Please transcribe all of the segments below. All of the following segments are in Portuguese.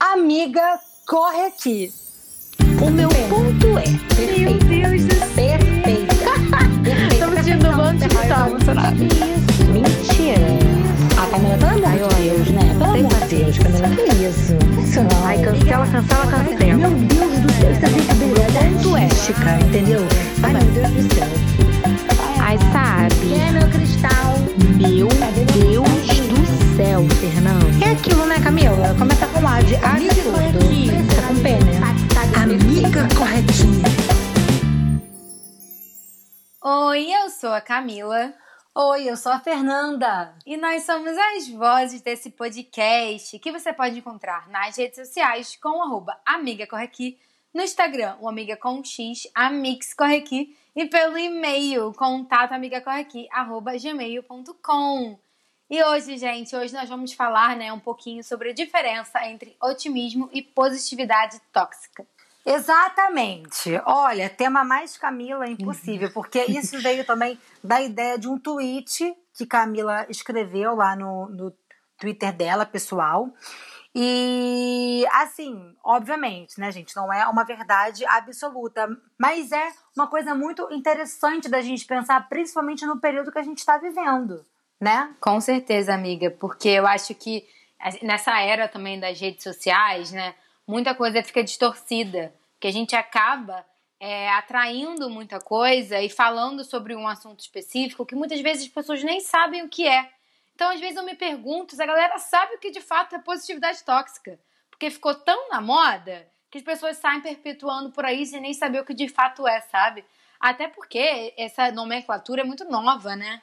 Amiga, corre aqui. O meu ponto é. Meu Deus do céu. Perfeita. Estamos sentindo um monte de tá emocionada. Mentira. A Camila, pelo amor de Deus, né? Pelo amor de Deus, Camila, que isso? Ai, cancela, cancela, cancela. Meu Deus do céu, isso é brincadeira doméstica, entendeu? Ai, meu Deus do céu. Ai, sabe? Quem é meu cristal? Meu Deus do céu, Fernando. É aquilo, né, Camila? Começa com A de amiga tudo. Tá com P, né? Amiga corretinha. Oi, eu sou a Camila Oi, eu sou a Fernanda. e nós somos as vozes desse podcast que você pode encontrar nas redes sociais com o arroba Amiga Corre Aqui, no Instagram, o Amiga com X, Amix Corre Aqui, e pelo e-mail, contato amigacorreaqui, arroba gmail.com. E hoje, gente, hoje nós vamos falar né, um pouquinho sobre a diferença entre otimismo e positividade tóxica. Exatamente. Olha, tema mais Camila impossível, porque isso veio também da ideia de um tweet que Camila escreveu lá no, no Twitter dela, pessoal. E assim, obviamente, né, gente, não é uma verdade absoluta, mas é uma coisa muito interessante da gente pensar, principalmente no período que a gente está vivendo, né? Com certeza, amiga, porque eu acho que nessa era também das redes sociais, né, muita coisa fica distorcida, que a gente acaba é, atraindo muita coisa e falando sobre um assunto específico que muitas vezes as pessoas nem sabem o que é. Então, às vezes eu me pergunto se a galera sabe o que de fato é positividade tóxica, porque ficou tão na moda que as pessoas saem perpetuando por aí sem nem saber o que de fato é, sabe? Até porque essa nomenclatura é muito nova, né?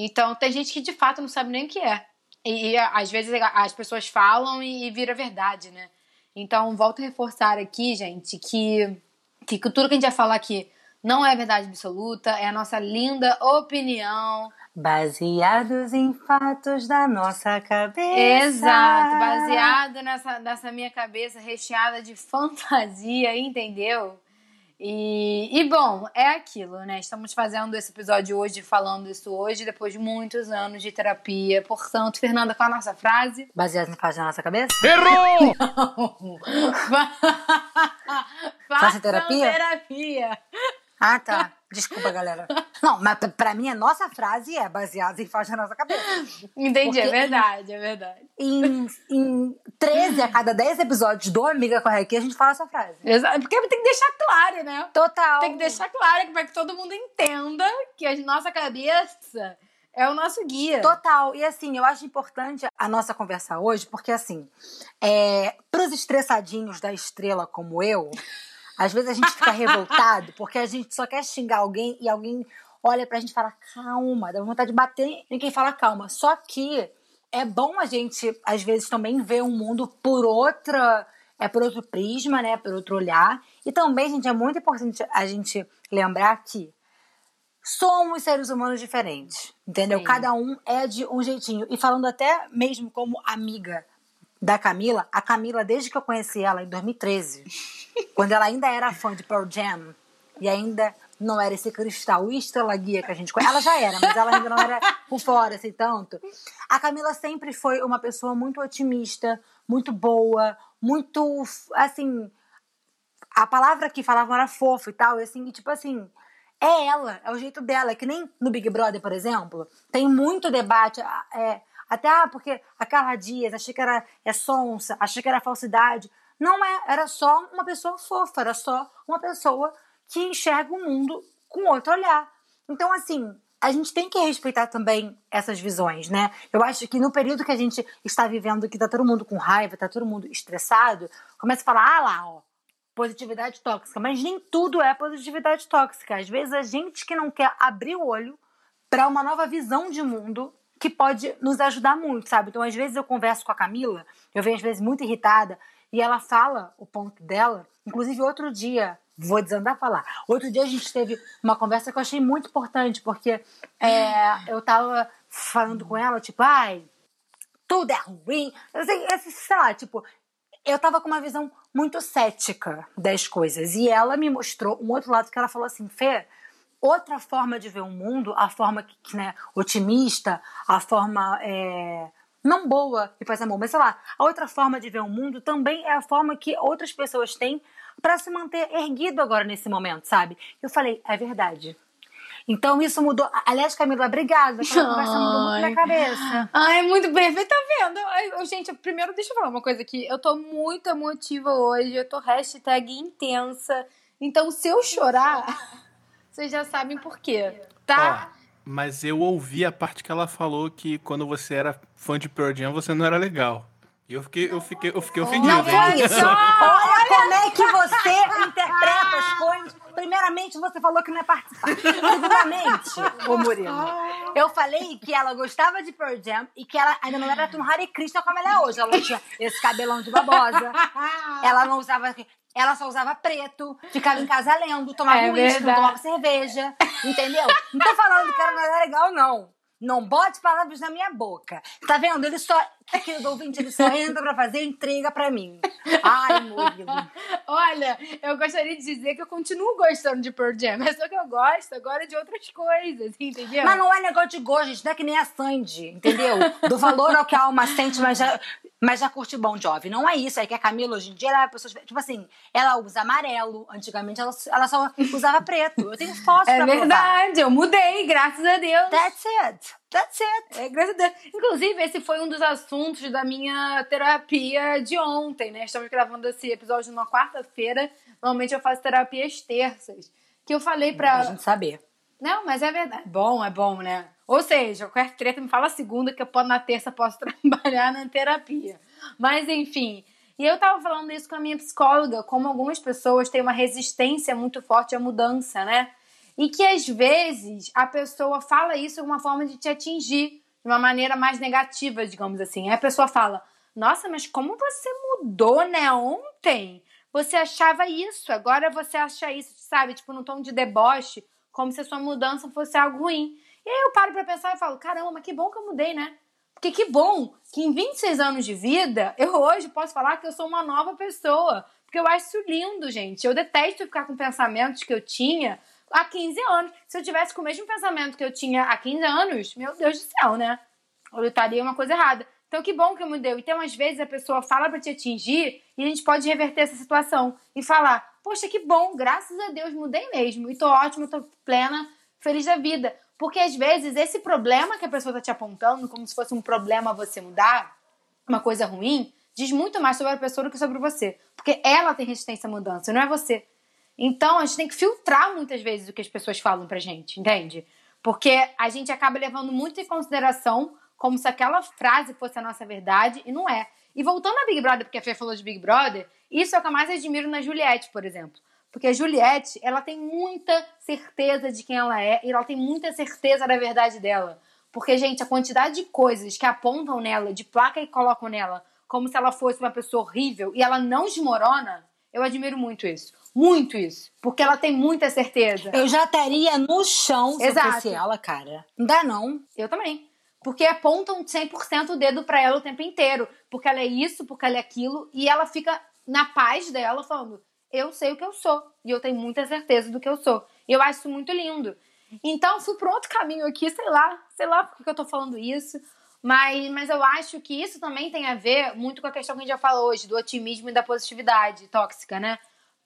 Então, tem gente que de fato não sabe nem o que é. E, e, às vezes as pessoas falam e, e vira verdade, né? Então, volto a reforçar aqui, gente, que, que tudo que a gente vai falar aqui não é verdade absoluta, é a nossa linda opinião. Baseados em fatos da nossa cabeça. Exato, baseado nessa, nessa minha cabeça recheada de fantasia, entendeu? E, e bom, é aquilo, né? Estamos fazendo esse episódio hoje, falando isso hoje, depois de muitos anos de terapia. Portanto, Fernanda, qual a nossa frase? Baseados em fatos da nossa cabeça? Errou! Faça terapia? terapia. Ah, tá. Desculpa, galera. Não, mas pra- pra mim a nossa frase é baseada em fatos da nossa cabeça. Entendi, é Porque- verdade, é verdade. Em, em 13 a cada 10 episódios do Amiga Corre Aqui, a gente fala essa frase. Exato, porque tem que deixar claro, né? Total. Tem que deixar claro para que todo mundo entenda que a nossa cabeça é o nosso guia. Total. E assim, eu acho importante a nossa conversa hoje, porque assim, é, pros estressadinhos da estrela como eu, às vezes a gente fica revoltado porque a gente só quer xingar alguém e alguém olha pra gente e fala, calma, dá vontade de bater em quem fala calma. Só que é bom a gente, às vezes, também ver o mundo por outra. É por outro prisma, né? Por outro olhar. E também, gente, é muito importante a gente lembrar que somos seres humanos diferentes, entendeu? Sim. Cada um é de um jeitinho. E falando até mesmo como amiga da Camila, a Camila, desde que eu conheci ela em 2013, quando ela ainda era fã de Pearl Jam e ainda não era esse cristal estrela guia que a gente conhece. Ela já era, mas ela ainda não era por fora, assim, tanto. A Camila sempre foi uma pessoa muito otimista, muito boa, muito, assim, a palavra que falavam era fofo e tal, e assim, e tipo assim, é ela, é o jeito dela, é que nem no Big Brother, por exemplo, tem muito debate, é, até ah, porque a Carla Dias, achei que era é sonsa, achei que era falsidade. Não é, era só uma pessoa fofa, era só uma pessoa que enxerga o mundo com outro olhar. Então, assim, a gente tem que respeitar também essas visões, né? Eu acho que no período que a gente está vivendo, que tá todo mundo com raiva, tá todo mundo estressado, começa a falar, ah lá, ó, positividade tóxica. Mas nem tudo é positividade tóxica. Às vezes a gente que não quer abrir o olho para uma nova visão de mundo que pode nos ajudar muito, sabe? Então, às vezes eu converso com a Camila, eu venho às vezes muito irritada, e ela fala o ponto dela. Inclusive, outro dia, vou desandar a falar. Outro dia a gente teve uma conversa que eu achei muito importante, porque é, eu tava falando com ela, tipo, ai, tudo é ruim. Eu sei, sei lá, tipo, eu tava com uma visão muito cética das coisas. E ela me mostrou um outro lado que ela falou assim, Fê, outra forma de ver o mundo, a forma que, que, né, otimista, a forma é, não boa de fazer amor, mas sei lá, a outra forma de ver o mundo também é a forma que outras pessoas têm para se manter erguido agora nesse momento, sabe? Eu falei, é verdade. Então isso mudou. Aliás, Camila, obrigada. Aquela conversa mudou muito minha cabeça. Ai, muito perfeito, tá vendo? Ai, gente, primeiro deixa eu falar uma coisa aqui. Eu tô muito emotiva hoje, eu tô hashtag intensa. Então, se eu chorar, vocês já sabem por quê, tá? Ó, mas eu ouvi a parte que ela falou que quando você era fã de Pearl Jam, você não era legal. E eu fiquei, eu fiquei, eu fiquei ofendido. Não foi isso. Olha como é que você interpreta as coisas. Primeiramente, você falou que não é participar. Segundamente, ô Murilo, eu falei que ela gostava de Pearl Jam e que ela ainda não era tão Hare Krishna como ela é hoje. Ela não tinha esse cabelão de babosa. Ela não usava... Ela só usava preto, ficava em casa lendo, tomava É uísque, não tomava cerveja, entendeu? Não tô falando que ela não era legal, não. Não bote palavras na minha boca. Tá vendo? Ele só, querido ouvinte, ele só entra pra fazer intriga pra mim. Ai, Murilo. Olha, eu gostaria de dizer que eu continuo gostando de Pearl Jam, mas só que eu gosto agora de outras coisas, entendeu? Mas não é negócio de gosto, gente. Não é que nem a Sandy, entendeu? Do valor ao que a alma sente, mas já, mas já curte Bon Jovi. Não é isso. É que a Camila, hoje em dia, ela é pessoa... Tipo assim, ela usa amarelo. Antigamente, ela, ela só usava preto. Eu tenho fotos É pra provar. verdade, eu mudei, graças a Deus. That's it. That's it. É, graças a Deus. Inclusive, esse foi um dos assuntos da minha terapia de ontem, né? Estamos gravando esse episódio numa quarta-feira. Normalmente eu faço terapia às terças. Que eu falei pra. Pra gente saber. Não, mas é verdade. Bom, é bom, né? Ou seja, qualquer treta me fala segunda, que eu posso, na terça posso trabalhar na terapia. Mas, enfim. E eu tava falando isso com a minha psicóloga, como algumas pessoas têm uma resistência muito forte à mudança, né? E que às vezes a pessoa fala isso de uma forma de te atingir, de uma maneira mais negativa, digamos assim. Aí a pessoa fala: Nossa, mas como você mudou, né? Ontem você achava isso, agora você acha isso, sabe? Tipo, num tom de deboche, como se a sua mudança fosse algo ruim. E aí eu paro pra pensar e falo: Caramba, mas que bom que eu mudei, né? Porque que bom que em 26 anos de vida, eu hoje posso falar que eu sou uma nova pessoa. Porque eu acho isso lindo, gente. Eu detesto ficar com pensamentos que eu tinha há 15 anos. Se eu tivesse com o mesmo pensamento que eu tinha há 15 anos, meu Deus do céu, né? Eu estaria uma coisa errada. Então, que bom que eu mudei. Então, às vezes, a pessoa fala pra te atingir e a gente pode reverter essa situação e falar: Poxa, que bom, graças a Deus mudei mesmo. E tô ótima, tô plena, feliz da vida. Porque às vezes esse problema que a pessoa tá te apontando, como se fosse um problema você mudar, uma coisa ruim, diz muito mais sobre a pessoa do que sobre você. Porque ela tem resistência à mudança, não é você. Então a gente tem que filtrar muitas vezes o que as pessoas falam pra gente, entende? Porque a gente acaba levando muito em consideração como se aquela frase fosse a nossa verdade e não é. E voltando a Big Brother, porque a Fê falou de Big Brother, isso é o que eu mais admiro na Juliette, por exemplo. Porque a Juliette, ela tem muita certeza de quem ela é e ela tem muita certeza da verdade dela. Porque, gente, a quantidade de coisas que apontam nela, de placa e colocam nela, como se ela fosse uma pessoa horrível e ela não desmorona, eu admiro muito isso. Muito isso. Porque ela tem muita certeza. Eu já estaria no chão se Exato. eu fosse ela, cara. Não dá, não. Eu também. Porque apontam 100% o dedo pra ela o tempo inteiro. Porque ela é isso, porque ela é aquilo. E ela fica na paz dela falando: Eu sei o que eu sou. E eu tenho muita certeza do que eu sou. E eu acho isso muito lindo. Então, fui por outro caminho aqui, sei lá. Sei lá por que eu tô falando isso. Mas, mas eu acho que isso também tem a ver muito com a questão que a gente já falou hoje, do otimismo e da positividade tóxica, né?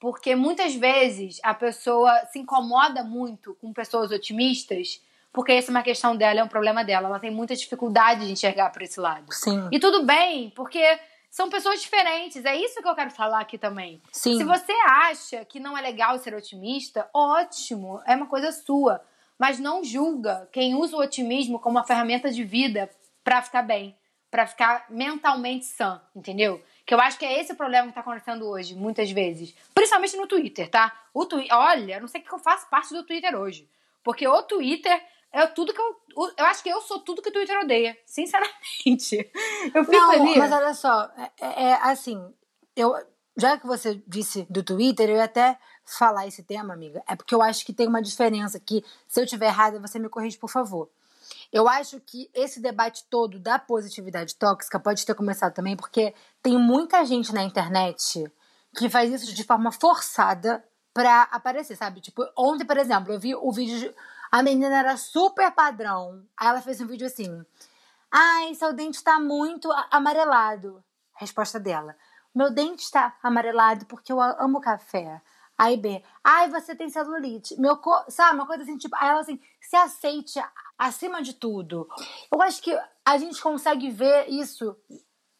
Porque muitas vezes a pessoa se incomoda muito com pessoas otimistas, porque essa é uma questão dela, é um problema dela. Ela tem muita dificuldade de enxergar por esse lado. Sim. E tudo bem, porque são pessoas diferentes. É isso que eu quero falar aqui também. Sim. Se você acha que não é legal ser otimista, ótimo, é uma coisa sua. Mas não julga quem usa o otimismo como uma ferramenta de vida pra ficar bem, pra ficar mentalmente sã, entendeu? Que eu acho que é esse o problema que tá acontecendo hoje, muitas vezes. Principalmente no Twitter, tá? O twi Olha, eu não sei o que eu faço parte do Twitter hoje. Porque o Twitter é tudo que eu. Eu acho que eu sou tudo que o Twitter odeia. Sinceramente. Eu fico Não, ali. mas olha só, é, é- é assim, eu, já que você disse do Twitter, eu ia até falar esse tema, amiga, é porque eu acho que tem uma diferença que, se eu tiver errada, você me corrige, por favor. Eu acho que esse debate todo da positividade tóxica pode ter começado também porque tem muita gente na internet que faz isso de forma forçada pra aparecer, sabe? Tipo, ontem, por exemplo, eu vi o vídeo. De... A menina era super padrão. Aí ela fez um vídeo assim. Ai, seu dente está muito amarelado. Resposta dela. Meu dente está amarelado porque eu amo café. Aí B. Ai, você tem celulite. Meu co... Sabe, uma coisa assim, tipo, aí ela assim, se aceite acima de tudo. Eu acho que a gente consegue ver isso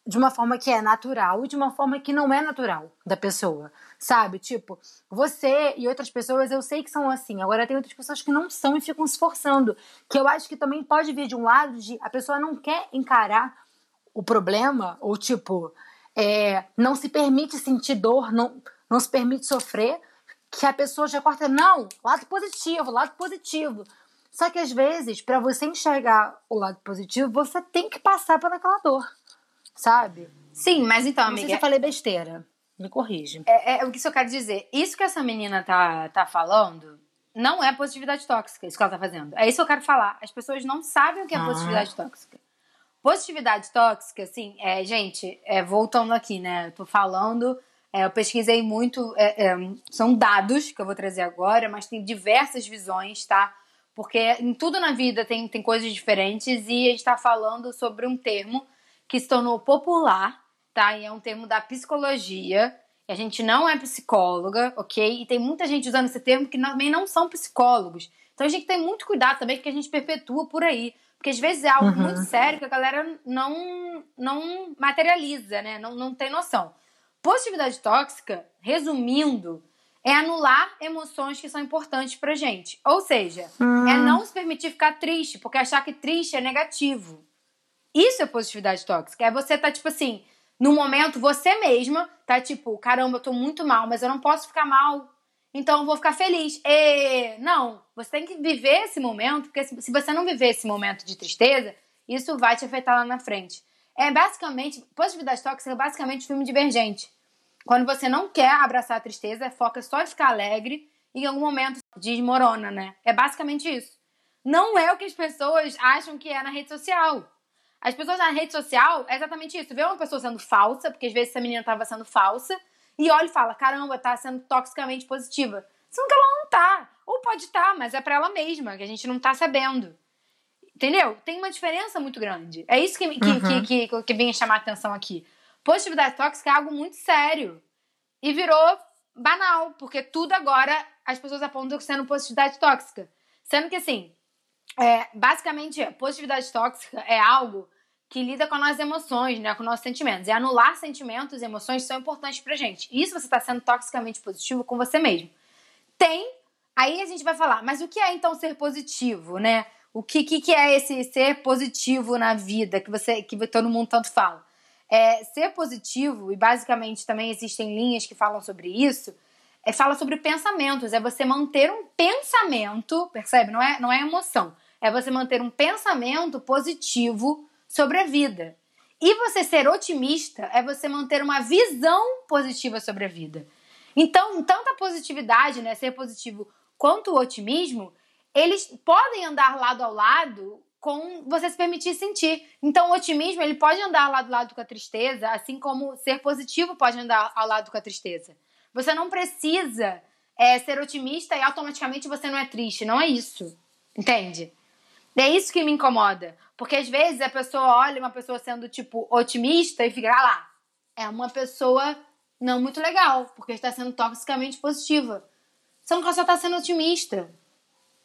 de uma forma que é natural e de uma forma que não é natural da pessoa, sabe? Tipo, você e outras pessoas eu sei que são assim, agora tem outras pessoas que não são e ficam se forçando, que eu acho que também pode vir de um lado de a pessoa não quer encarar o problema, ou tipo, é, não se permite sentir dor, não, não se permite sofrer, que a pessoa já corta, não, lado positivo, lado positivo. Só que às vezes, para você enxergar o lado positivo, você tem que passar por aquela dor, sabe? Sim, mas então, Não sei se amiga, eu falei besteira. Me corrige. é, é o que isso eu quero dizer. Isso que essa menina tá, tá falando não é positividade tóxica, isso que ela tá fazendo. É isso que eu quero falar. As pessoas não sabem o que é Ah. positividade tóxica. Positividade tóxica, assim, é, gente, é, voltando aqui, né? Eu tô falando, é, eu pesquisei muito, é, é, são dados que eu vou trazer agora, mas tem diversas visões, tá? Porque em tudo na vida tem, tem coisas diferentes e a gente tá falando sobre um termo que se tornou popular, tá? E é um termo da psicologia. E a gente não é psicóloga, ok? E tem muita gente usando esse termo que também não são psicólogos. Então a gente tem muito cuidado também que a gente perpetua por aí. Porque às vezes é algo Uhum. muito sério que a galera não, não materializa, né? Não, não tem noção. Positividade tóxica, resumindo, é anular emoções que são importantes pra gente. Ou seja, é não se permitir ficar triste, porque achar que triste é negativo. Isso é positividade tóxica. É você tá, tipo assim, no momento, você mesma tá tipo, caramba, eu tô muito mal, mas eu não posso ficar mal. Então eu vou ficar feliz. E não, você tem que viver esse momento, porque se se você não viver esse momento de tristeza, isso vai te afetar lá na frente. É basicamente, positividade tóxica é basicamente filme divergente. Quando você não quer abraçar a tristeza, foca só em ficar alegre e em algum momento desmorona, né? É basicamente isso. Não é o que as pessoas acham que é na rede social. As pessoas na rede social é exatamente isso. Vê uma pessoa sendo falsa, porque às vezes essa menina tava sendo falsa, e olha e fala: caramba, tá sendo toxicamente positiva. Sendo que ela não tá. Ou pode estar, mas é pra ela mesma, que a gente não tá sabendo. Entendeu? Tem uma diferença muito grande. É isso que, que, Uhum. que, que, que vem chamar a atenção aqui. Positividade tóxica é algo muito sério. E virou banal, porque tudo agora as pessoas apontam sendo positividade tóxica. Sendo que, assim, é, basicamente, positividade tóxica é algo que lida com as nossas emoções, né, com nossos sentimentos. E anular sentimentos e emoções são importantes pra gente. Isso você tá sendo toxicamente positivo com você mesmo. Tem, aí a gente vai falar, mas o que é então ser positivo, né? O que, que, que é esse ser positivo na vida que você que todo mundo tanto fala? É, ser positivo, e basicamente também existem linhas que falam sobre isso, é, fala sobre pensamentos. É você manter um pensamento, percebe? Não é, não é emoção. É você manter um pensamento positivo sobre a vida. E você ser otimista é você manter uma visão positiva sobre a vida. Então, tanto a positividade, né, ser positivo, quanto o otimismo, eles podem andar lado ao lado com você se permitir sentir. Então, o otimismo, ele pode andar lado a lado com a tristeza, assim como ser positivo pode andar ao lado com a tristeza. Você não precisa é, ser otimista e automaticamente você não é triste. Não é isso. Entende? É isso que me incomoda. Porque às vezes a pessoa olha uma pessoa sendo, tipo, otimista e fica, ah lá, é uma pessoa não muito legal, porque está sendo toxicamente positiva. Sendo que ela só está sendo otimista.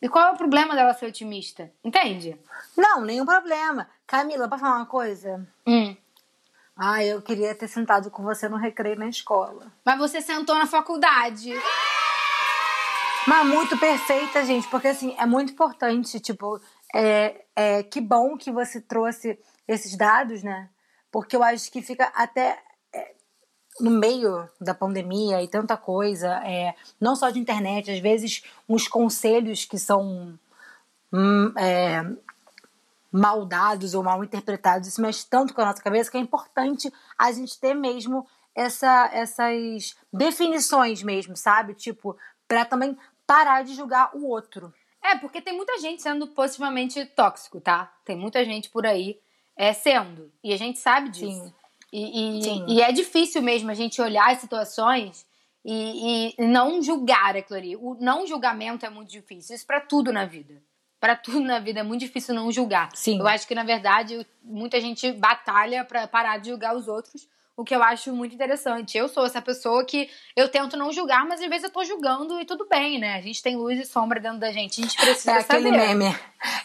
E qual é o problema dela ser otimista? Entende? Não, nenhum problema. Camila, pra falar uma coisa? Hum. Ah, eu queria ter sentado com você no recreio na escola. Mas você sentou na faculdade. Mas muito perfeita, gente, porque assim, é muito importante, tipo, é, é, que bom que você trouxe esses dados, né? Porque eu acho que fica até no meio da pandemia e tanta coisa, é, não só de internet, às vezes uns conselhos que são hum, é, mal dados ou mal interpretados, isso mexe tanto com a nossa cabeça que é importante a gente ter mesmo essa, essas definições mesmo, sabe? Tipo, pra também parar de julgar o outro. É, porque tem muita gente sendo positivamente tóxico, tá? Tem muita gente por aí é, sendo. E a gente sabe disso. Sim. E, e, e é difícil mesmo a gente olhar as situações e, e não julgar, é claro. O não julgamento é muito difícil. Isso pra tudo na vida. Pra tudo na vida é muito difícil não julgar. Sim. Eu acho que, na verdade, muita gente batalha pra parar de julgar os outros, o que eu acho muito interessante. Eu sou essa pessoa que eu tento não julgar, mas às vezes eu tô julgando e tudo bem, né? A gente tem luz e sombra dentro da gente, a gente precisa É aquele saber. meme.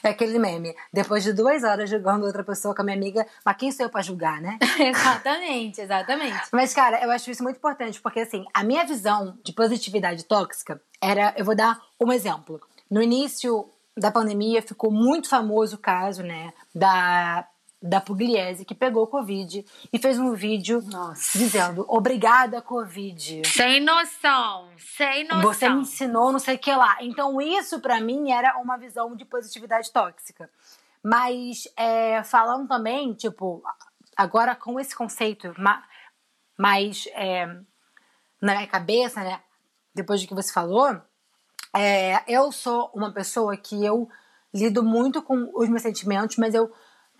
É aquele meme. Depois de duas horas julgando outra pessoa com a minha amiga, mas quem sou eu pra julgar, né? exatamente, exatamente. Mas, cara, eu acho isso muito importante, porque assim, a minha visão de positividade tóxica era. Eu vou dar um exemplo. No início da pandemia ficou muito famoso o caso, né, da, da Pugliese, que pegou Covid e fez um vídeo Nossa. dizendo: Obrigada, Covid. Sem noção, sem noção. Você me ensinou não sei o que lá. Então, isso pra mim era uma visão de positividade tóxica. Mas é, falando também, tipo, agora com esse conceito ma- mais é, na minha cabeça, né? Depois do que você falou, é, eu sou uma pessoa que eu lido muito com os meus sentimentos, mas eu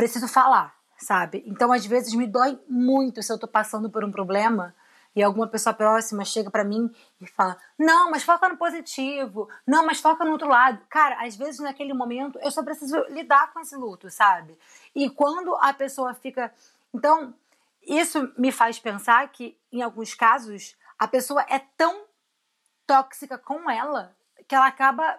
preciso falar, sabe? Então, às vezes, me dói muito se eu tô passando por um problema e alguma pessoa próxima chega pra mim e fala: Não, mas foca no positivo. Não, mas foca no outro lado. Cara, às vezes naquele momento eu só preciso lidar com esse luto, sabe? E quando a pessoa fica. Então, isso me faz pensar que, em alguns casos, a pessoa é tão tóxica com ela que ela acaba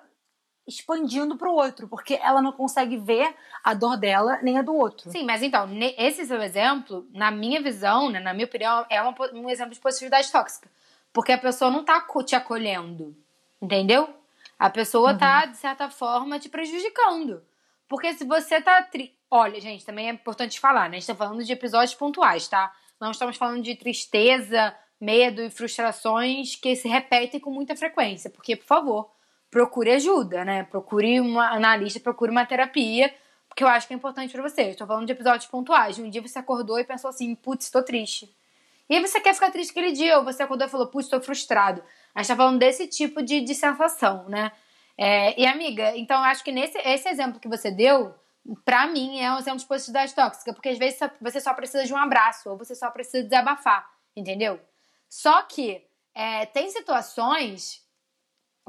expandindo pro outro, porque ela não consegue ver a dor dela nem a do outro. Sim, mas então, esse seu exemplo, na minha visão, né, na minha opinião, é uma um exemplo de positividade tóxica. Porque a pessoa não tá te acolhendo. Entendeu? A pessoa tá, de certa forma, te prejudicando. Porque se você tá. Tri... Olha, gente, também é importante falar, né? A gente tá falando de episódios pontuais, tá? Não estamos falando de tristeza, medo e frustrações que se repetem com muita frequência. Porque, por favor, procure ajuda, né? Procure uma analista, procure uma terapia, porque eu acho que é importante pra você. Estou falando de episódios pontuais. Um dia você acordou e pensou assim, putz, tô triste. E aí você quer ficar triste aquele dia, ou você acordou e falou, putz, tô frustrado. A gente tá falando desse tipo de, de sensação, né? É, e amiga, então eu acho que nesse esse exemplo que você deu, pra mim, é um exemplo de positividade tóxica, porque às vezes você só precisa de um abraço, ou você só precisa desabafar, entendeu? Só que é, tem situações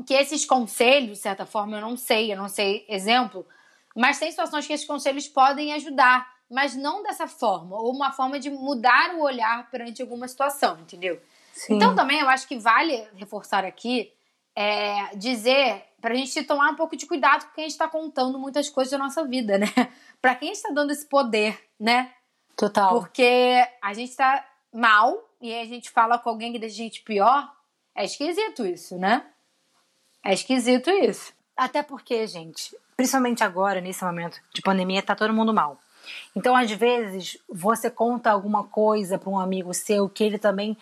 que esses conselhos, de certa forma, eu não sei, eu não sei exemplo, mas tem situações que esses conselhos podem ajudar, mas não dessa forma, ou uma forma de mudar o olhar perante alguma situação, entendeu? Sim. Então também eu acho que vale reforçar aqui, é, dizer pra gente tomar um pouco de cuidado porque a gente tá contando muitas coisas da nossa vida, né? Pra quem está dando esse poder, né? Total. Porque a gente tá mal e a gente fala com alguém que deixa a gente pior. É esquisito isso, né? É esquisito isso. Até porque, gente, principalmente agora, nesse momento de pandemia, tá todo mundo mal. Então, às vezes, você conta alguma coisa para um amigo seu que ele também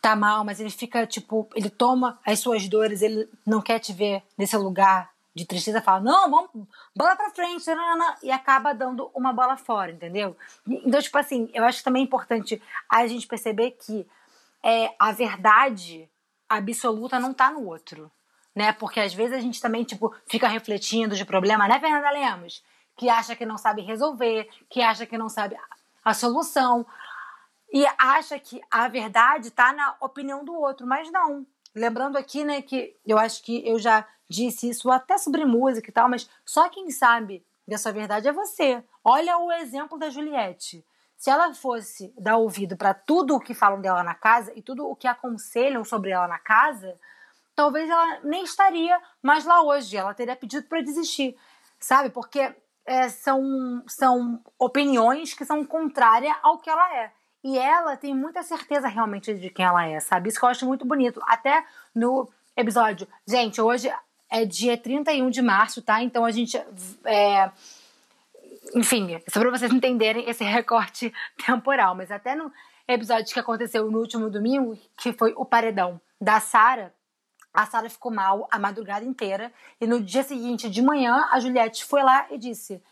tá mal, mas ele fica, tipo, ele toma as suas dores, ele não quer te ver nesse lugar de tristeza, fala, não, vamos, bola pra frente, e acaba dando uma bola fora, entendeu? Então, tipo assim, eu acho que também é importante a gente perceber que é, a verdade absoluta não tá no outro, né? Porque às vezes a gente também, tipo, fica refletindo de problema, né, Fernanda Lemos? Que acha que não sabe resolver, que acha que não sabe a- solução e acha que a verdade tá na opinião do outro, mas não. Lembrando aqui, né, que eu acho que eu já disse isso até sobre música e tal, mas só quem sabe dessa verdade é você. Olha o exemplo da Juliette. Se ela fosse dar ouvido para tudo o que falam dela na casa e tudo o que aconselham sobre ela na casa, talvez ela nem estaria mais lá hoje. Ela teria pedido para desistir, sabe? Porque é, são, são opiniões que são contrárias ao que ela é. E ela tem muita certeza realmente de quem ela é, sabe? Isso que eu acho muito bonito. Até no episódio. Gente, hoje é dia 31 de março, tá? Então a gente. É, enfim, só pra vocês entenderem esse recorte temporal. Mas até no episódio que aconteceu no último domingo, que foi o paredão da Sara, a Sara ficou mal a madrugada inteira. E no dia seguinte, de manhã, a Juliette foi lá e disse: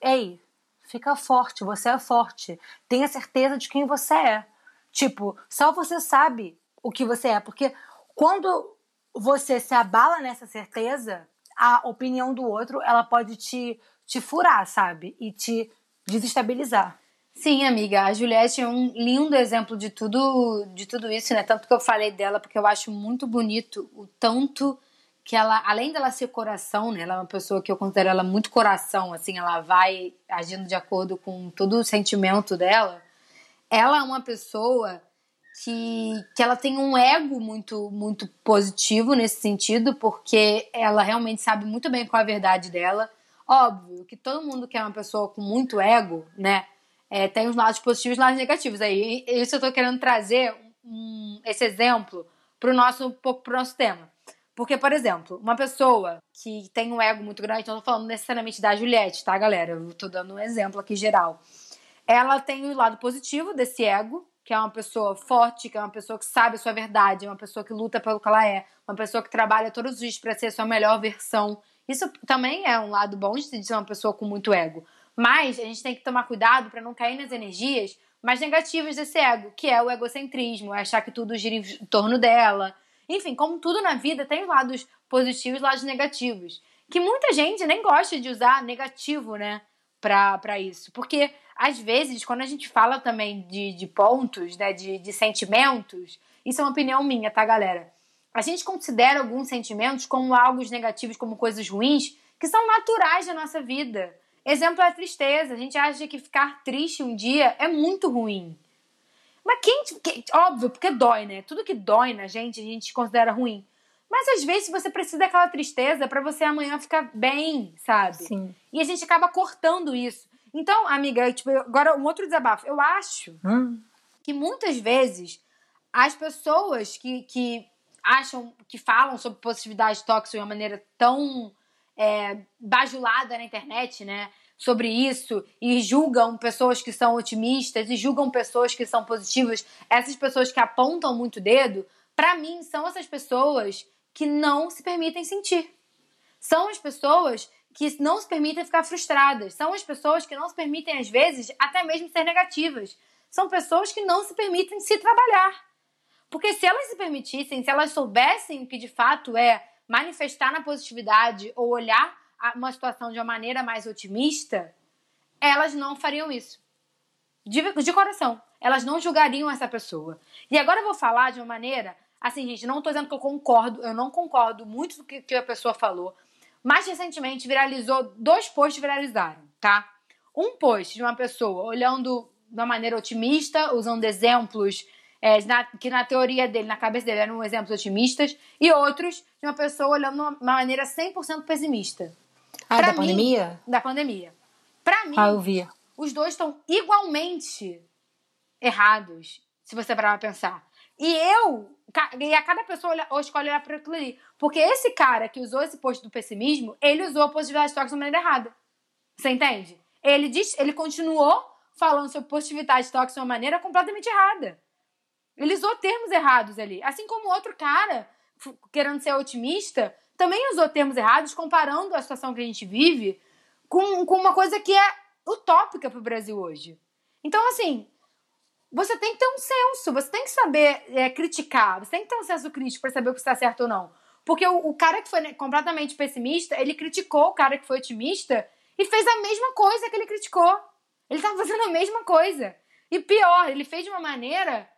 Ei, fica forte, você é forte. Tenha certeza de quem você é. Tipo, só você sabe o que você é. Porque quando você se abala nessa certeza, a opinião do outro ela pode te, te furar, sabe? E te desestabilizar. Sim, amiga, a Juliette é um lindo exemplo de tudo, de tudo isso, né? Tanto que eu falei dela, porque eu acho muito bonito o tanto que ela, além dela ser coração, né? Ela é uma pessoa que eu considero ela muito coração, assim, ela vai agindo de acordo com todo o sentimento dela. Ela é uma pessoa que, que ela tem um ego muito, muito positivo nesse sentido, porque ela realmente sabe muito bem qual é a verdade dela. Óbvio que todo mundo que é uma pessoa com muito ego, né? É, tem os lados positivos e os lados negativos. Aí, isso eu tô querendo trazer um, esse exemplo pro nosso, um pouco pro nosso tema. Porque, por exemplo, uma pessoa que tem um ego muito grande, eu tô falando necessariamente da Juliette, tá, galera? Eu tô dando um exemplo aqui geral. Ela tem o lado positivo desse ego, que é uma pessoa forte, que é uma pessoa que sabe a sua verdade, uma pessoa que luta pelo que ela é, uma pessoa que trabalha todos os dias para ser a sua melhor versão. Isso também é um lado bom de ser uma pessoa com muito ego. Mas a gente tem que tomar cuidado para não cair nas energias mais negativas desse ego, que é o egocentrismo, é achar que tudo gira em torno dela, enfim, como tudo na vida, tem lados positivos e lados negativos. Que muita gente nem gosta de usar negativo, né? Pra, pra isso. Porque, às vezes, quando a gente fala também de, de pontos, né? De, de sentimentos, isso é uma opinião minha, tá, galera? A gente considera alguns sentimentos como algo negativos, como coisas ruins, que são naturais da nossa vida. Exemplo é a tristeza. A gente acha que ficar triste um dia é muito ruim. Mas quem, quem, Óbvio, porque dói, né? Tudo que dói na gente, a gente considera ruim. Mas às vezes você precisa daquela tristeza para você amanhã ficar bem, sabe? Sim. E a gente acaba cortando isso. Então, amiga, tipo, agora um outro desabafo. Eu acho Hum. que muitas vezes as pessoas que, que acham, que falam sobre positividade tóxica de uma maneira tão é, bajulada na internet, né? Sobre isso e julgam pessoas que são otimistas e julgam pessoas que são positivas, essas pessoas que apontam muito o dedo, pra mim são essas pessoas que não se permitem sentir. São as pessoas que não se permitem ficar frustradas. São as pessoas que não se permitem, às vezes, até mesmo ser negativas. São pessoas que não se permitem se trabalhar. Porque se elas se permitissem, se elas soubessem o que de fato é manifestar na positividade ou olhar uma situação de uma maneira mais otimista, elas não fariam isso. De, de coração. Elas não julgariam essa pessoa. E agora eu vou falar de uma maneira. Assim, gente, não tô dizendo que eu concordo, eu não concordo muito do que, que a pessoa falou. Mas recentemente viralizou, dois posts viralizaram, tá? Um post de uma pessoa olhando de uma maneira otimista, usando exemplos é, na- que na teoria dele, na cabeça dele, eram exemplos otimistas, e outros de uma pessoa olhando de uma maneira 100% pessimista Ah, Pra da mim- pandemia? da pandemia. Pra mim, Ah, eu vi. os dois estão igualmente errados, se você parar pra pensar. E eu, e a cada pessoa olha, ou escolhe olhar para aquilo ali. Porque esse cara que usou esse post do pessimismo, ele usou a positividade tóxica de maneira errada. Você entende? Ele, diz, ele continuou falando sobre positividade tóxica de uma maneira completamente errada. Ele usou termos errados ali. Assim como outro cara, querendo ser otimista, também usou termos errados, comparando a situação que a gente vive com, com uma coisa que é utópica pro Brasil hoje. Então, assim, você tem que ter um senso, você tem que saber é, criticar, você tem que ter um senso crítico para saber o que está certo ou não. Porque o, o cara que foi né, completamente pessimista, ele criticou o cara que foi otimista e fez a mesma coisa que ele criticou. Ele estava fazendo a mesma coisa. E pior, ele fez de uma maneira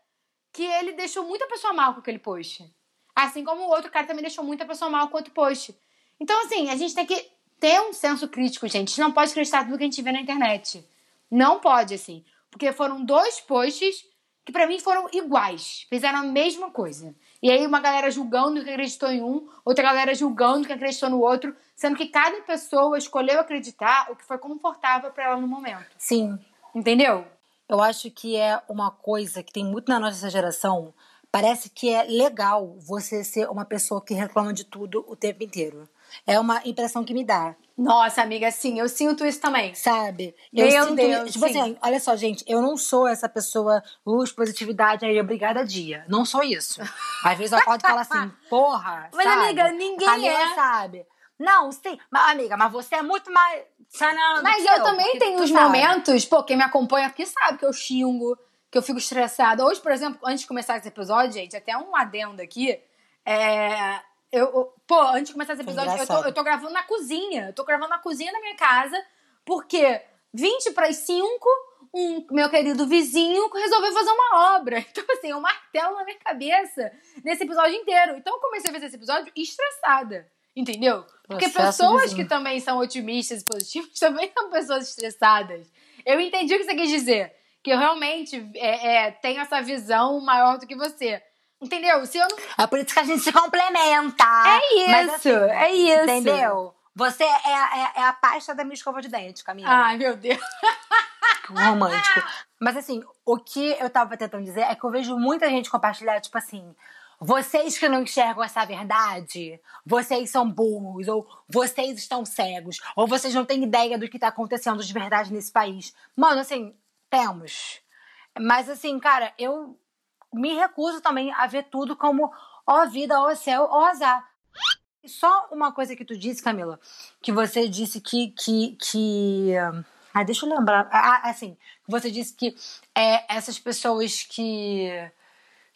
que ele deixou muita pessoa mal com aquele post. Assim como o outro cara também deixou muita pessoa mal com outro post. Então, assim, a gente tem que ter um senso crítico, gente. A gente não pode acreditar tudo que a gente vê na internet. Não pode, assim. Porque foram dois posts que pra mim foram iguais. Fizeram a mesma coisa. E aí uma galera julgando que acreditou em um, outra galera julgando que acreditou no outro, sendo que cada pessoa escolheu acreditar o que foi confortável pra ela no momento. Sim. Entendeu? Eu acho que é uma coisa que tem muito na nossa geração. Parece que é legal você ser uma pessoa que reclama de tudo o tempo inteiro. É uma impressão que me dá, Nossa, amiga, sim, eu sinto isso também. sabe? Meu sinto, Deus, Tipo sim. assim, olha só, gente, eu não sou essa pessoa luz, positividade, aí obrigada dia. Não sou isso. Às vezes eu acordo e falo assim, porra. Mas, sabe? amiga, ninguém Camila é. sabe. Não, sim. Mas, amiga, mas você é muito mais do Mas que eu também tenho os sabe. momentos, pô, quem me acompanha aqui sabe que eu xingo, que eu fico estressada. Hoje, por exemplo, antes de começar esse episódio, gente, até um adendo aqui. É. Eu, eu- pô, antes de começar esse episódio, eu tô, eu tô gravando na cozinha. Eu tô gravando na cozinha da minha casa, porque 20 para as 5, um meu querido vizinho resolveu fazer uma obra. Então, assim, um martelo na minha cabeça nesse episódio inteiro. Então, eu comecei a ver esse episódio estressada. Entendeu? Porque Processo pessoas vizinho. que também são otimistas e positivas também são pessoas estressadas. Eu entendi o que você quis dizer. Que eu realmente é, é, tenho essa visão maior do que você. Entendeu? Se eu não. É por isso que a gente se complementa. É Mas, isso, assim, é isso. Entendeu? Você é, é, é a pasta da minha escova de dente, Camila. Ai, meu Deus. romântico. Mas assim, o que eu tava tentando dizer é que eu vejo muita gente compartilhar, tipo assim, vocês que não enxergam essa verdade, vocês são burros, ou vocês estão cegos, ou vocês não têm ideia do que tá acontecendo de verdade nesse país. Mano, assim, temos. Mas assim, cara, eu me recuso também a ver tudo como ó vida, ó céu, ó azar. E Só uma coisa que tu disse, Camila, que você disse que. que, que ah, deixa eu lembrar. Ah, assim, você disse que é, essas pessoas que,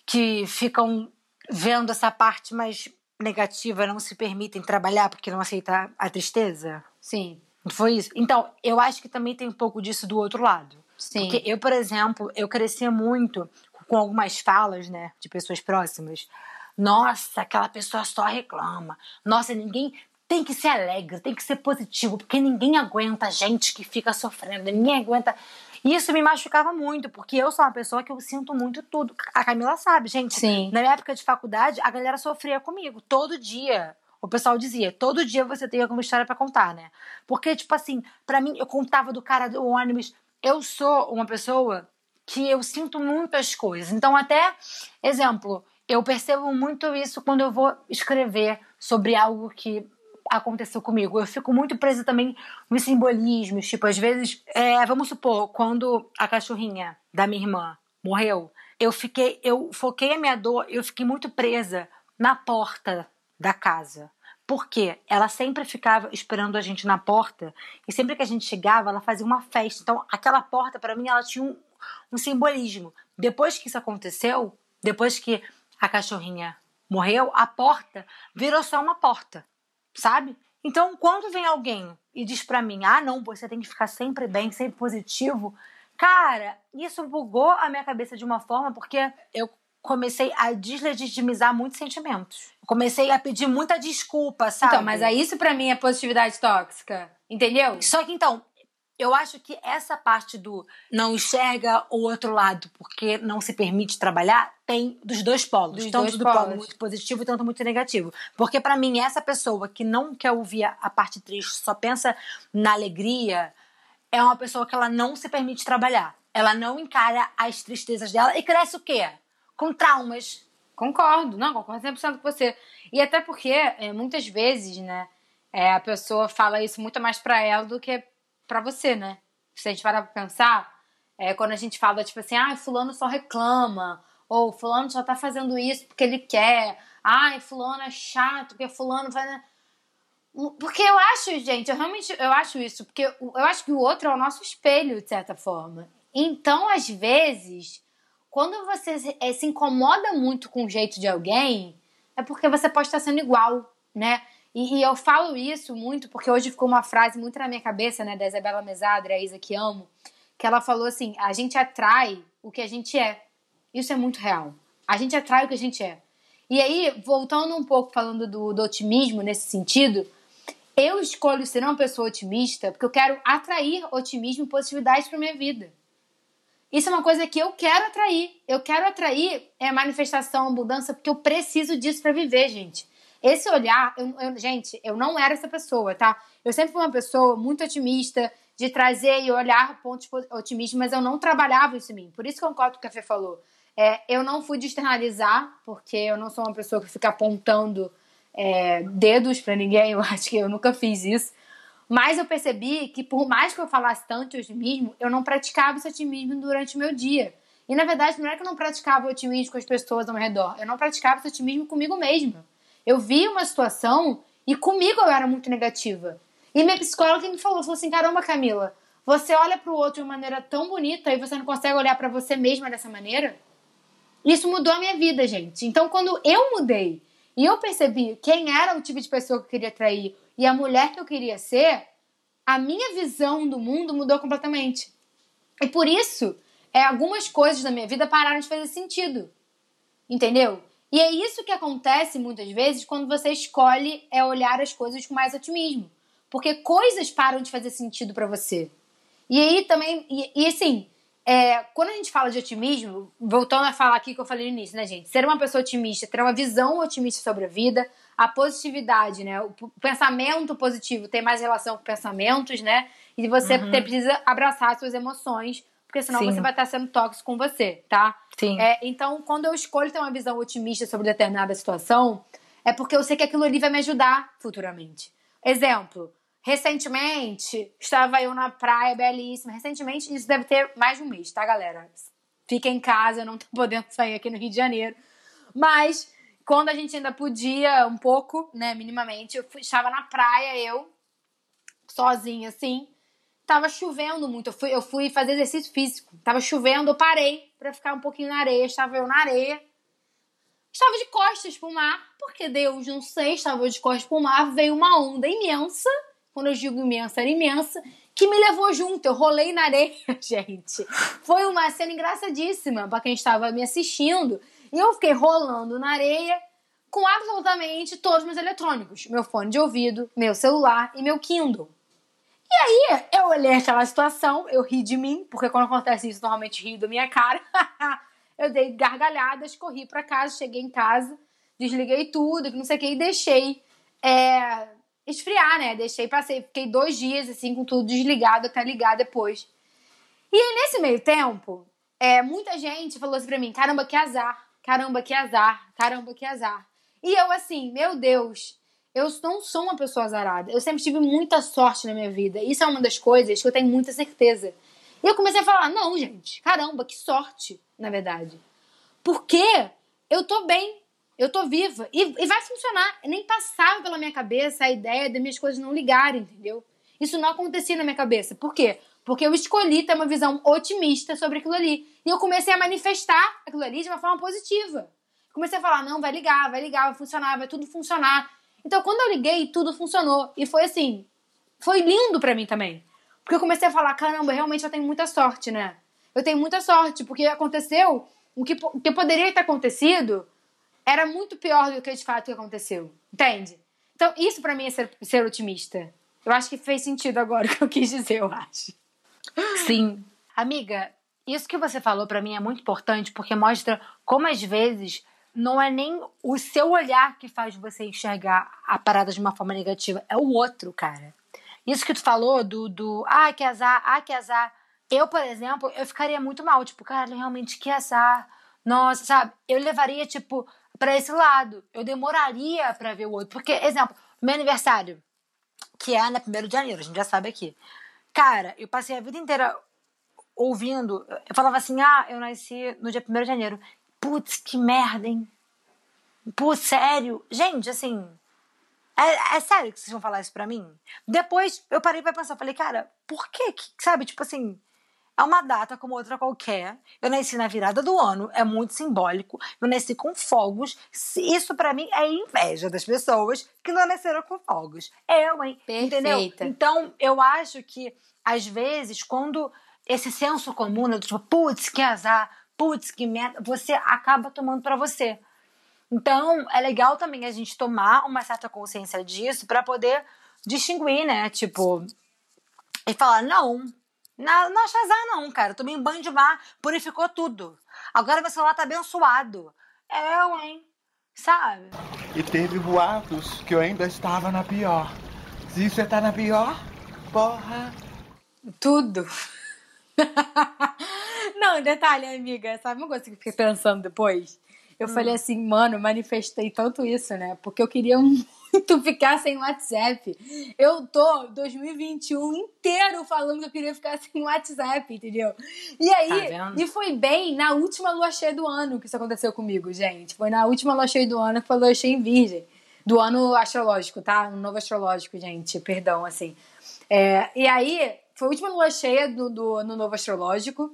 que ficam vendo essa parte mais negativa não se permitem trabalhar porque não aceitam a tristeza. Sim, Foi isso? Então, eu acho que também tem um pouco disso do outro lado. sim. Porque eu, por exemplo, eu cresci muito com algumas falas, né, de pessoas próximas. Nossa, aquela pessoa só reclama. Nossa, ninguém tem que ser alegre, tem que ser positivo, porque ninguém aguenta gente que fica sofrendo, ninguém aguenta. E isso me machucava muito, porque eu sou uma pessoa que eu sinto muito tudo. A Camila sabe, gente. Sim. Na minha época de faculdade, a galera sofria comigo todo dia. O pessoal dizia, todo dia você tem alguma história pra contar, né? Porque, tipo assim, pra mim, eu contava do cara do ônibus. Eu sou uma pessoa que eu sinto muitas coisas. Então, até, exemplo, eu percebo muito isso quando eu vou escrever sobre algo que aconteceu comigo. Eu fico muito presa também nos simbolismos. Tipo, às vezes, é, vamos supor, quando a cachorrinha da minha irmã morreu, eu fiquei, eu foquei a minha dor, eu fiquei muito presa na porta da casa. Porque ela sempre ficava esperando a gente na porta e sempre que a gente chegava, ela fazia uma festa. Então, aquela porta, para mim, ela tinha um, um simbolismo. Depois que isso aconteceu, depois que a cachorrinha morreu, a porta virou só uma porta, sabe? Então, quando vem alguém e diz pra mim, ah, não, você tem que ficar sempre bem, sempre positivo, cara, isso bugou a minha cabeça de uma forma porque eu comecei a deslegitimizar muitos sentimentos. Comecei a pedir muita desculpa, sabe? Então, mas aí isso pra mim é positividade tóxica. Entendeu? Só que então, eu acho que essa parte do não enxerga o outro lado porque não se permite trabalhar tem dos dois polos. Dos tanto dois do polo polos. muito positivo e tanto muito negativo. Porque pra mim, essa pessoa que não quer ouvir a, parte triste, só pensa na alegria, é uma pessoa que ela não se permite trabalhar. Ela não encara as tristezas dela e cresce o quê? Com traumas. Concordo, não, concordo 100% com você. E até porque, é, muitas vezes, né, é, a pessoa fala isso muito mais pra ela do que pra você, né? Se a gente parar pra pensar, é, quando a gente fala, tipo assim, ah, fulano só reclama, ou fulano só tá fazendo isso porque ele quer, ai, fulano é chato, porque fulano vai... né? Porque eu acho, gente, eu realmente eu acho isso, porque eu acho que o outro é o nosso espelho, de certa forma. Então, às vezes, quando você se, se incomoda muito com o jeito de alguém, é porque você pode estar sendo igual, né? E, e eu falo isso muito porque hoje ficou uma frase muito na minha cabeça, né, da Isabela Mesadre, a Isa que amo, que ela falou assim: a gente atrai o que a gente é. Isso é muito real. A gente atrai o que a gente é. E aí, voltando um pouco falando do, do otimismo nesse sentido, eu escolho ser uma pessoa otimista porque eu quero atrair otimismo e positividade para minha vida. Isso é uma coisa que eu quero atrair. Eu quero atrair é, manifestação, mudança, porque eu preciso disso para viver, gente. Esse olhar, eu- eu- gente, eu não era essa pessoa, tá? Eu sempre fui uma pessoa muito otimista, de trazer e olhar pontos po- otimistas, mas eu não trabalhava isso em mim. Por isso que eu concordo com o que a Fê falou. É, eu não fui de externalizar, porque eu não sou uma pessoa que fica apontando é, dedos pra ninguém, eu acho que eu nunca fiz isso. Mas eu percebi que por mais que eu falasse tanto otimismo, eu não praticava esse otimismo durante o meu dia. E na verdade não é que eu não praticava otimismo com as pessoas ao meu redor, eu não praticava esse otimismo comigo mesma. Eu vi uma situação e comigo eu era muito negativa. E minha psicóloga me falou, falou assim, caramba Camila, você olha pro outro de uma maneira tão bonita e você não consegue olhar pra você mesma dessa maneira? Isso mudou a minha vida, gente. Então, quando eu mudei e eu percebi quem era o tipo de pessoa que eu queria atrair e a mulher que eu queria ser, a minha visão do mundo mudou completamente. E por isso, é, algumas coisas da minha vida pararam de fazer sentido. Entendeu? E é isso que acontece muitas vezes quando você escolhe é olhar as coisas com mais otimismo. Porque coisas param de fazer sentido para você. E aí também, e, e assim, é, quando a gente fala de otimismo, voltando a falar aqui que eu falei no início, né, gente? Ser uma pessoa otimista, ter uma visão otimista sobre a vida, a positividade, né? O pensamento positivo tem mais relação com pensamentos, né? E você Uhum. precisa abraçar as suas emoções, porque senão Sim. você vai estar sendo tóxico com você, tá? Sim. É, então, quando eu escolho ter uma visão otimista sobre determinada situação, é porque eu sei que aquilo ali vai me ajudar futuramente. Exemplo, recentemente estava eu na praia belíssima. Recentemente, isso deve ter mais de um mês, tá, galera? Fica em casa, eu não tô podendo sair aqui no Rio de Janeiro. Mas quando a gente ainda podia um pouco, né, minimamente, eu fui- estava na praia, eu, sozinha assim. Tava chovendo muito. Eu fui, eu fui fazer exercício físico. Tava chovendo, eu parei pra ficar um pouquinho na areia. Estava eu na areia. Estava de costas pro mar, porque Deus, não sei, estava de costas pro mar. Veio uma onda imensa. Quando eu digo imensa, era imensa. Que me levou junto. Eu rolei na areia, gente. Foi uma cena engraçadíssima pra quem estava me assistindo. E eu fiquei rolando na areia com absolutamente todos os meus eletrônicos: meu fone de ouvido, meu celular e meu Kindle. E aí, eu olhei aquela situação, eu ri de mim, porque quando acontece isso, normalmente rio da minha cara. eu dei gargalhadas, corri pra casa, cheguei em casa, desliguei tudo, não sei o que, e deixei é, esfriar, né? Deixei, passei, fiquei dois dias assim, com tudo desligado até ligar depois. E aí, nesse meio tempo, é, muita gente falou assim pra mim: caramba, que azar, caramba, que azar, caramba, que azar. E eu, assim, meu Deus, eu não sou uma pessoa azarada. Eu sempre tive muita sorte na minha vida. Isso é uma das coisas que eu tenho muita certeza. E eu comecei a falar: não, gente, caramba, que sorte, na verdade. Porque eu tô bem, eu tô viva. E, e vai funcionar. Nem passava pela minha cabeça a ideia de minhas coisas não ligarem, entendeu? Isso não acontecia na minha cabeça. Por quê? Porque eu escolhi ter uma visão otimista sobre aquilo ali. E eu comecei a manifestar aquilo ali de uma forma positiva. Comecei a falar: não, vai ligar, vai ligar, vai funcionar, vai tudo funcionar. Então, quando eu liguei, tudo funcionou. E foi assim, foi lindo pra mim também. Porque eu comecei a falar, caramba, realmente eu tenho muita sorte, né? Eu tenho muita sorte, porque aconteceu o que, o que poderia ter acontecido era muito pior do que de fato que aconteceu. Entende? Então, isso pra mim é ser, ser otimista. Eu acho que fez sentido agora o que eu quis dizer, eu acho. Sim. Amiga, isso que você falou pra mim é muito importante porque mostra como às vezes não é nem o seu olhar que faz você enxergar a parada de uma forma negativa, é o outro, cara. Isso que tu falou do, do ah, que azar, ah, que azar. Eu, por exemplo, eu ficaria muito mal, tipo, cara, realmente que azar. Nossa, sabe? Eu levaria, tipo, pra esse lado. Eu demoraria pra ver o outro. Porque, exemplo, meu aniversário, que é na 1 de janeiro, a gente já sabe aqui. Cara, eu passei a vida inteira ouvindo. Eu falava assim: ah, eu nasci no dia 1 de janeiro. Putz, que merda, hein? Putz, sério? Gente, assim. É, é sério que vocês vão falar isso pra mim? Depois eu parei pra pensar, falei, cara, por que, que sabe? Tipo assim, é uma data como outra qualquer. Eu nasci na virada do ano, é muito simbólico. Eu nasci com fogos. Isso pra mim é inveja das pessoas que não nasceram com fogos. Eu, hein? Entendeu? Perfeita. Então, eu acho que, às vezes, quando esse senso comum, né, do tipo, putz, que azar, putz, que merda, você acaba tomando pra você. Então, é legal também a gente tomar uma certa consciência disso pra poder distinguir, né? Tipo, e falar, não, não, acho azar não, cara. Tomei um banho de mar, purificou tudo. Agora meu celular tá abençoado. É eu, hein? Sabe? E teve boatos que eu ainda estava na pior. Se você tá na pior, porra. Tudo. Não, detalhe, amiga, sabe uma coisa que eu fiquei pensando depois? Eu falei assim, mano, manifestei tanto isso, né? Porque eu queria muito ficar sem WhatsApp. Eu tô 2021 inteiro falando que eu queria ficar sem WhatsApp, entendeu? E aí, Tá e foi bem na última lua cheia do ano que isso aconteceu comigo, gente. Foi na última lua cheia do ano que foi a lua cheia em virgem. Do ano astrológico, tá? Um novo astrológico, gente. Perdão, assim. É, e aí, foi a última lua cheia do, do ano novo astrológico.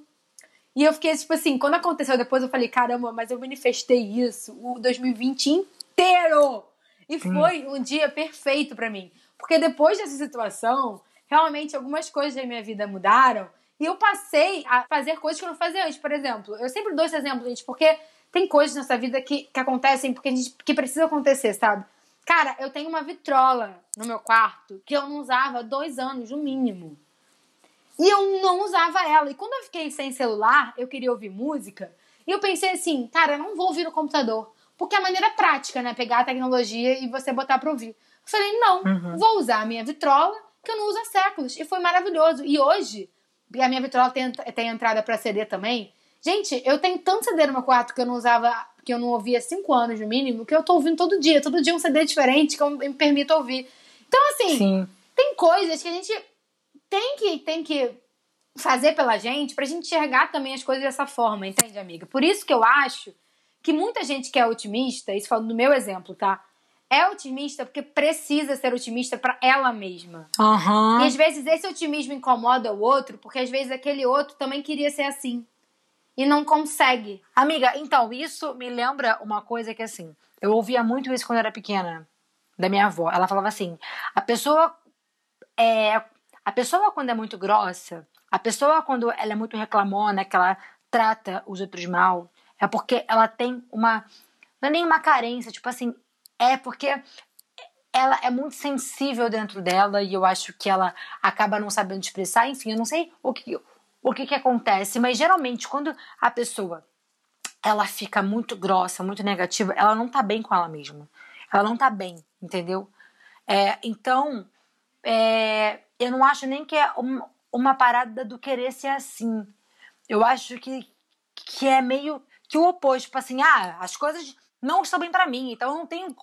E eu fiquei, tipo assim, quando aconteceu depois, eu falei, caramba, mas eu manifestei isso o 2020 inteiro. E foi um dia perfeito pra mim. Porque depois dessa situação, realmente algumas coisas da minha vida mudaram. E eu passei a fazer coisas que eu não fazia antes. Por exemplo, eu sempre dou esse exemplo, gente, porque tem coisas nessa vida que, que acontecem porque a gente, que precisa acontecer, sabe? Cara, eu tenho uma vitrola no meu quarto que eu não usava há dois anos, no mínimo. E eu não usava ela. E quando eu fiquei sem celular, eu queria ouvir música. E eu pensei assim, cara, eu não vou ouvir no computador. Porque é a maneira prática, né? Pegar a tecnologia e você botar pra ouvir. Eu falei, não, vou usar a minha vitrola, que eu não uso há séculos. E foi maravilhoso. E hoje, a minha vitrola tem, tem entrada pra CD também. Gente, eu tenho tanto CD no meu quarto que eu não usava, que eu não ouvia há cinco anos no mínimo, que eu tô ouvindo todo dia. Todo dia um CD diferente que eu me permito ouvir. Então, assim, Sim. tem coisas que a gente tem que, tem que fazer pela gente pra gente enxergar também as coisas dessa forma, entende, amiga? Por isso que eu acho que muita gente que é otimista, isso falando do meu exemplo, tá? É otimista porque precisa ser otimista pra ela mesma. Aham. E às vezes esse otimismo incomoda o outro, porque às vezes aquele outro também queria ser assim. E não consegue. Amiga, então, isso me lembra uma coisa que, assim, eu ouvia muito isso quando eu era pequena, da minha avó. Ela falava assim: a pessoa é. A pessoa, quando é muito grossa, a pessoa, quando ela é muito reclamona, que ela trata os outros mal, é porque ela tem uma. Não é nem uma carência, tipo assim, é porque ela é muito sensível dentro dela e eu acho que ela acaba não sabendo expressar. Enfim, eu não sei o que, o que, que acontece, mas geralmente quando a pessoa ela fica muito grossa, muito negativa, ela não tá bem com ela mesma. Ela não tá bem, entendeu? É, então, é, eu não acho nem que é um- uma parada do querer ser assim. Eu acho que, que é meio que o oposto. Tipo assim, ah, as coisas não estão bem pra mim, então eu não tenho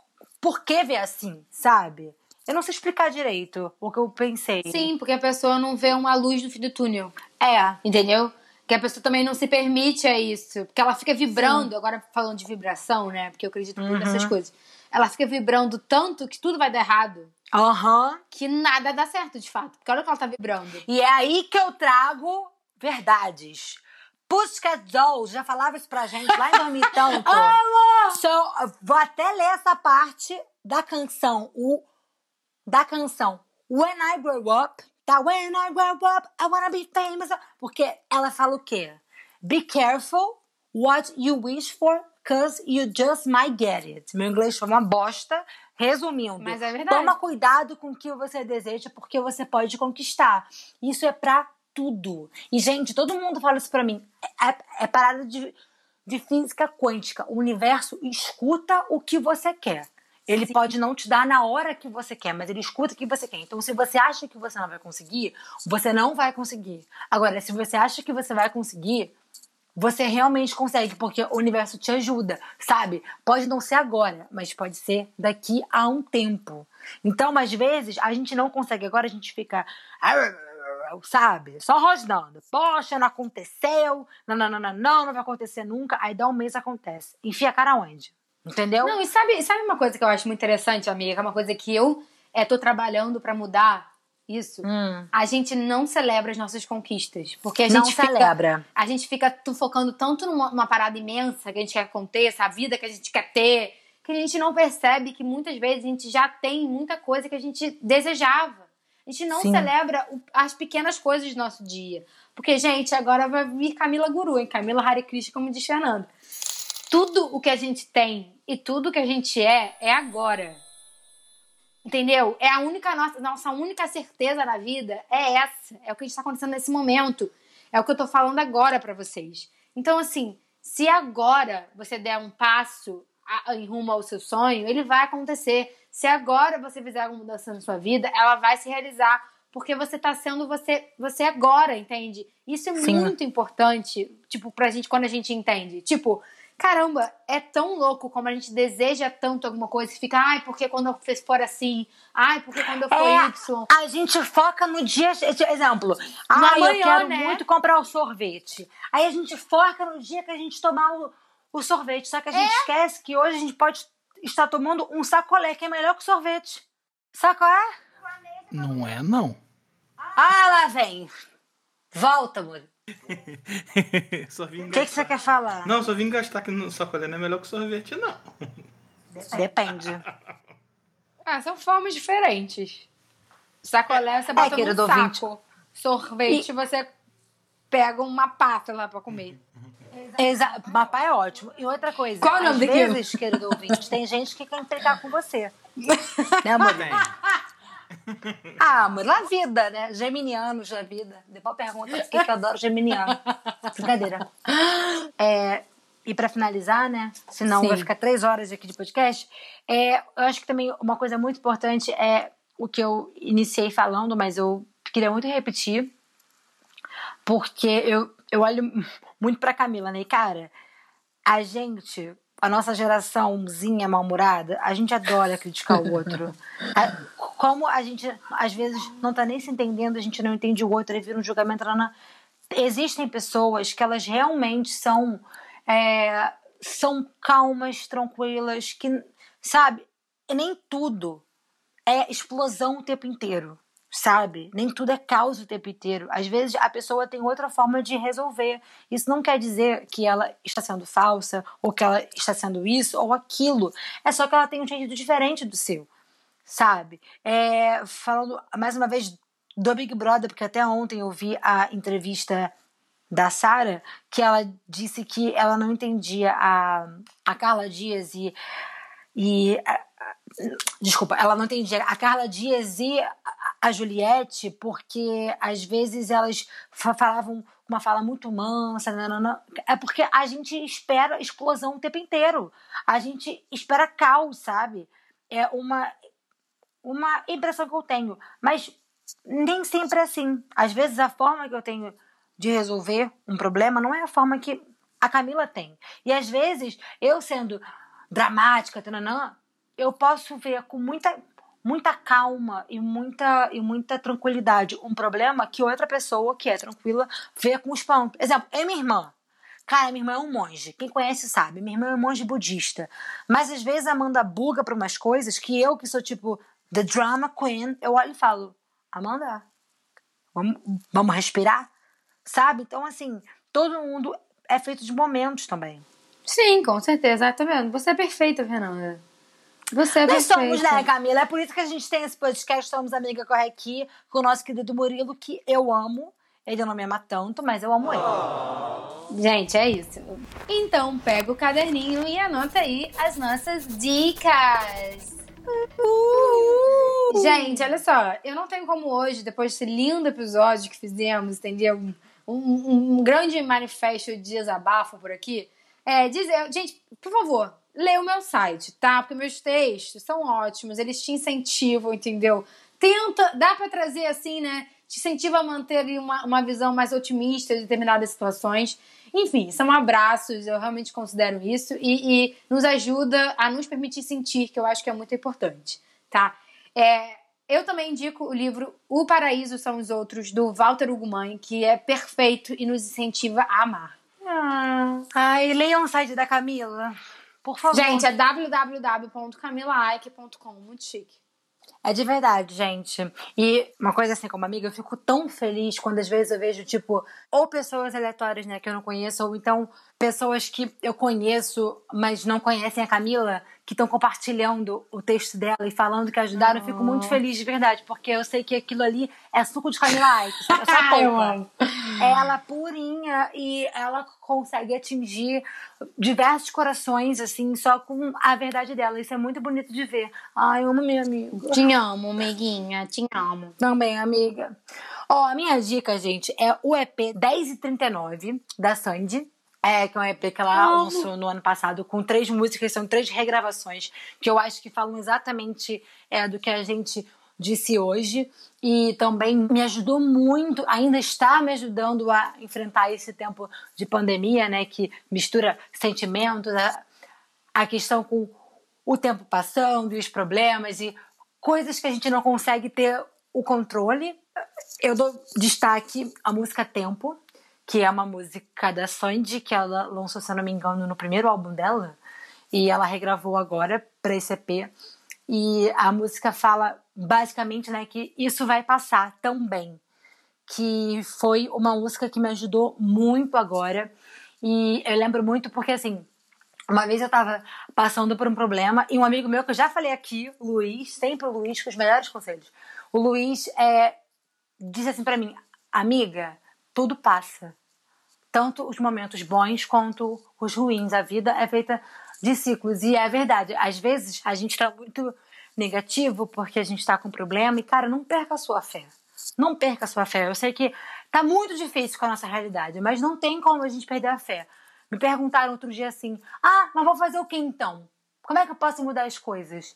por que ver assim, sabe? Eu não sei explicar direito o que eu pensei. Sim, porque a pessoa não vê uma luz no fim do túnel. É. Entendeu? Que a pessoa também não se permite a isso. Porque ela fica vibrando, agora falando de vibração, né? Porque eu acredito muito nessas coisas. Ela fica vibrando tanto que tudo vai dar errado. Aham. Que nada dá certo, de fato. Porque olha que ela tá vibrando. E é aí que eu trago verdades. Pussycat Dolls já falava isso pra gente lá em Dormitanto. so, vou até ler essa parte da canção. O, da canção When I Grow Up. Tá? When I grow up, I wanna be famous. Porque ela fala o quê? Be careful what you wish for, cause you just might get it. Meu inglês foi uma bosta. Resumindo, Mas é verdade. toma cuidado com o que você deseja, porque você pode conquistar. Isso é pra tudo. E, gente, todo mundo fala isso pra mim. É, é parada de, de física quântica. O universo escuta o que você quer. Ele pode não te dar na hora que você quer, mas ele escuta o que você quer. Então, se você acha que você não vai conseguir, você não vai conseguir. Agora, se você acha que você vai conseguir, você realmente consegue, porque o universo te ajuda, sabe? Pode não ser agora, mas pode ser daqui a um tempo. Então, às vezes, a gente não consegue agora, a gente fica. Sabe? Só rosnando. Poxa, não aconteceu. Não, não, não, não, não, não vai acontecer nunca. Aí dá um mês acontece. Enfia a cara onde? Entendeu? Não, e sabe, sabe uma coisa que eu acho muito interessante, amiga? Uma coisa que eu é, tô trabalhando pra mudar isso. Hum. A gente não celebra as nossas conquistas. Porque a Não gente fica, celebra. a gente fica focando tanto numa, numa parada imensa que a gente quer que aconteça, a vida que a gente quer ter, que a gente não percebe que muitas vezes a gente já tem muita coisa que a gente desejava. A gente não Sim. celebra o- as pequenas coisas do nosso dia. Porque, gente, agora vai vir Camila Guru, hein? Camila Hare Krishna, como diz Fernando. Tudo o que a gente tem e tudo que a gente é, é agora. Entendeu? É a única nossa, nossa única certeza na vida é essa. É o que está acontecendo nesse momento. É o que eu tô falando agora pra vocês. Então, assim, se agora você der um passo a- em rumo ao seu sonho, ele vai acontecer. Se agora você fizer alguma mudança na sua vida, ela vai se realizar. Porque você tá sendo você, você agora, entende? Isso é Sim. muito importante, tipo, pra gente quando a gente entende. Tipo, caramba, é tão louco como a gente deseja tanto alguma coisa que fica, ai, porque quando eu fiz for assim, ai, porque quando eu for É, Y. A gente foca no dia. Exemplo, eu amanhã, quero né? muito comprar o sorvete. Aí a gente foca no dia que a gente tomar o, o sorvete. Só que a É. gente esquece que hoje a gente pode estar tomando um sacolé, que é melhor que sorvete. Sabe qual é? Não é, não. Ah, lá vem. Volta, amor. só vim O que, que você quer falar? Não, só vim gastar que no sacolé não é melhor que sorvete, não. Depende. Ah, são formas diferentes. Sacolé você bota querido no ouvinte. saco. Sorvete você pegam uma pata lá pra comer. Exa Mapá é ótimo. E outra coisa, Qual é o nome às vezes, querido ouvinte, tem gente que quer implicar com você. né, amor? Ah, amor, na vida, né? Geminianos na vida. Depois pergunta por que que eu adoro geminiano. Brincadeira. É, e pra finalizar, né? Senão Sim. vai ficar três horas aqui de podcast. É, eu acho que também uma coisa muito importante é o que eu iniciei falando, mas eu queria muito repetir. Porque eu, eu olho muito pra Camila, né? E, cara, a gente, a nossa geraçãozinha mal-humorada, a gente adora criticar o outro. A- como a gente, às vezes, não tá nem se entendendo, a gente não entende o outro, e vira um julgamento. Não. Existem pessoas que elas realmente são, é, são calmas, tranquilas, que, sabe, nem tudo é explosão o tempo inteiro, sabe? Nem tudo é caos o tempo inteiro. Às vezes a pessoa tem outra forma de resolver. Isso não quer dizer que ela está sendo falsa, ou que ela está sendo isso ou aquilo. É só que ela tem um jeito diferente do seu, sabe? É, falando mais uma vez do Big Brother, porque até ontem eu vi a entrevista da Sara, que ela disse que ela não entendia a, a Carla Dias e, e Desculpa, ela não entendia. A Carla Dias e a- a Juliette, porque às vezes elas fa- falavam uma fala muito mansa, nanana. é porque a gente espera explosão o tempo inteiro. A gente espera caos, sabe? É uma, uma impressão que eu tenho. Mas nem sempre é assim. Às vezes a forma que eu tenho de resolver um problema não é a forma que a Camila tem. E às vezes, eu sendo dramática, tananã, eu posso ver com muita muita calma e muita e muita tranquilidade um problema que outra pessoa que é tranquila vê com espanto. Exemplo, é minha irmã. Cara, minha irmã é um monge. Quem conhece sabe. Minha irmã é um monge budista. Mas às vezes a Amanda buga pra umas coisas que eu, que sou tipo the drama queen, eu olho e falo: Amanda, vamos, vamos respirar? Sabe? Então, assim, todo mundo é feito de momentos também. Sim, com certeza. Ah, tá vendo? Você é perfeita, Fernanda. Você é Nós perfeita. somos, né, Camila? É por isso que a gente tem esse podcast, somos amiga corre aqui, com o nosso querido Murilo, que eu amo. Ele não me ama tanto, mas eu amo ele. Gente, é isso. Então, pega o caderninho e anota aí as nossas dicas. Gente, olha só, eu não tenho como hoje, depois desse lindo episódio que fizemos, entendeu? Um, um- um grande manifesto de desabafo por aqui. É, dizer, gente, por favor, lê o meu site, tá? Porque meus textos são ótimos, eles te incentivam, entendeu? Tenta, dá pra trazer assim, né? Te incentiva a manter uma, uma visão mais otimista de determinadas situações. Enfim, são abraços, eu realmente considero isso, e, e nos ajuda a nos permitir sentir, que eu acho que é muito importante, tá? É, eu também indico o livro O Paraíso São os Outros, do Walter Ugumãe, que é perfeito e nos incentiva a amar. Ah. Ai, leiam o site da Camila. Por favor. Gente, é www.camilaike.com, muito chique. É de verdade, gente. E uma coisa assim, como amiga, eu fico tão feliz quando às vezes eu vejo, tipo, ou pessoas aleatórias, né, que eu não conheço, ou então pessoas que eu conheço, mas não conhecem a Camila, que estão compartilhando o texto dela e falando que ajudaram. Eu fico muito feliz de verdade, porque eu sei que aquilo ali é suco de Camila sabe? Essa Ah, eu amo. Ela purinha e ela consegue atingir diversos corações, assim, só com a verdade dela. Isso é muito bonito de ver. Ai, eu amo minha amiga. Te amo, amiguinha, te amo. Também, amiga. Ó, a minha dica, gente, é o EP 10 e 39 da Sandy. É, que é um EP que ela lançou no ano passado, com três músicas, são três regravações, que eu acho que falam exatamente é, do que a gente disse hoje. E também me ajudou muito, ainda está me ajudando a enfrentar esse tempo de pandemia, né? Que mistura sentimentos, a, a questão com o tempo passando e os problemas e coisas que a gente não consegue ter o controle. Eu dou destaque à música Tempo, que é uma música da Sandy, que ela lançou, se eu não me engano, no primeiro álbum dela, e ela regravou agora para esse EP. E a música fala basicamente né, que isso vai passar também. Que foi uma música que me ajudou muito agora. E eu lembro muito porque, assim, uma vez eu tava passando por um problema e um amigo meu que eu já falei aqui, Luiz, sempre o Luiz com os melhores conselhos. O Luiz é, disse assim pra mim, amiga, tudo passa. Tanto os momentos bons quanto os ruins. A vida é feita de ciclos. E é verdade, às vezes a gente tá muito negativo porque a gente tá com problema. E, cara, não perca a sua fé. Não perca a sua fé. Eu sei que tá muito difícil com a nossa realidade, mas não tem como a gente perder a fé. Me perguntaram outro dia assim: ah, mas vou fazer o que então? Como é que eu posso mudar as coisas?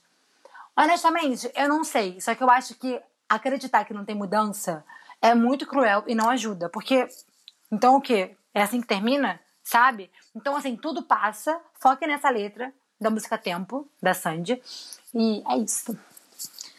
Honestamente, eu não sei. Só que eu acho que acreditar que não tem mudança é muito cruel e não ajuda. Porque, então o quê? É assim que termina? Sabe? Então, assim, tudo passa. Foque nessa letra da música Tempo, da Sandy. E é isso.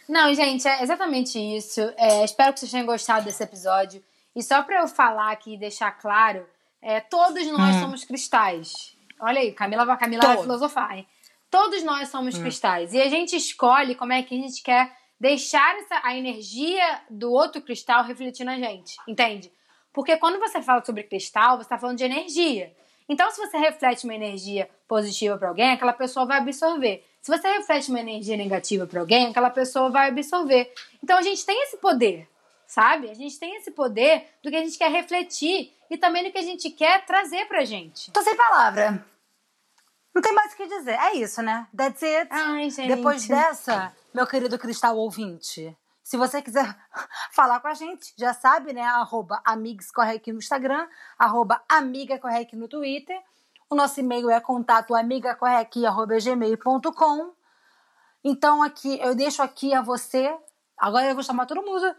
Não, gente, é exatamente isso. É, espero que vocês tenham gostado desse episódio. E só pra eu falar aqui e deixar claro, é, todos nós somos cristais. Olha aí, Camila, vai- Camila vai filosofar, hein? Todos nós somos cristais. E a gente escolhe como é que a gente quer deixar essa, a energia do outro cristal refletir na gente. Entende? Porque quando você fala sobre cristal, você está falando de energia. Então, se você reflete uma energia positiva para alguém, aquela pessoa vai absorver. Se você reflete uma energia negativa para alguém, aquela pessoa vai absorver. Então, a gente tem esse poder, sabe? A gente tem esse poder do que a gente quer refletir e também do que a gente quer trazer pra gente. Tô sem palavra. Não tem mais o que dizer. É isso, né? That's it. Ai, gente. Depois dessa, meu querido cristal ouvinte, se você quiser falar com a gente, já sabe, né? Arroba amigscorrec no Instagram, arroba amigacorrec no Twitter. O nosso e-mail é contato amigacorrec.gmail.com. Então, aqui, eu deixo aqui a você. Agora eu vou chamar todo mundo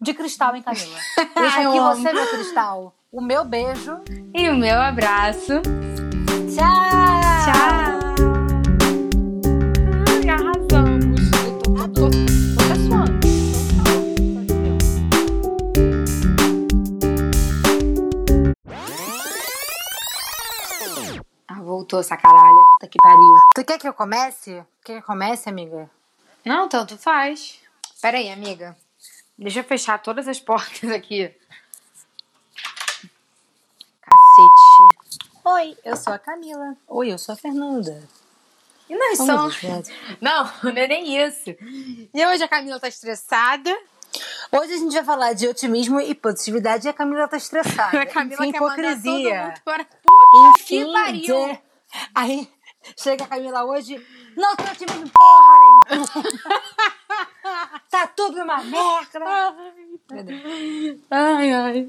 de cristal, hein, Camila? Eu aqui amo. você, meu cristal. O meu beijo. E o meu abraço. Tchau! Voltou essa caralha. Puta que pariu. Tu quer que eu comece? Quer que eu comece, amiga? Não, tanto faz. Pera aí, amiga. Deixa eu fechar todas as portas aqui. Cacete. Oi, eu sou a Camila. Oi, eu sou a Fernanda. E nós somos. Não, não é nem isso. E hoje a Camila tá estressada. Hoje a gente vai falar de otimismo e positividade e a Camila tá estressada. A Camila Enfim, quer mandar todo hipocrisia. mundo para puta Enfim, que pariu. de- aí chega a Camila hoje, não tem otimismo porra nenhuma. tá tudo uma merda. Ai, ai.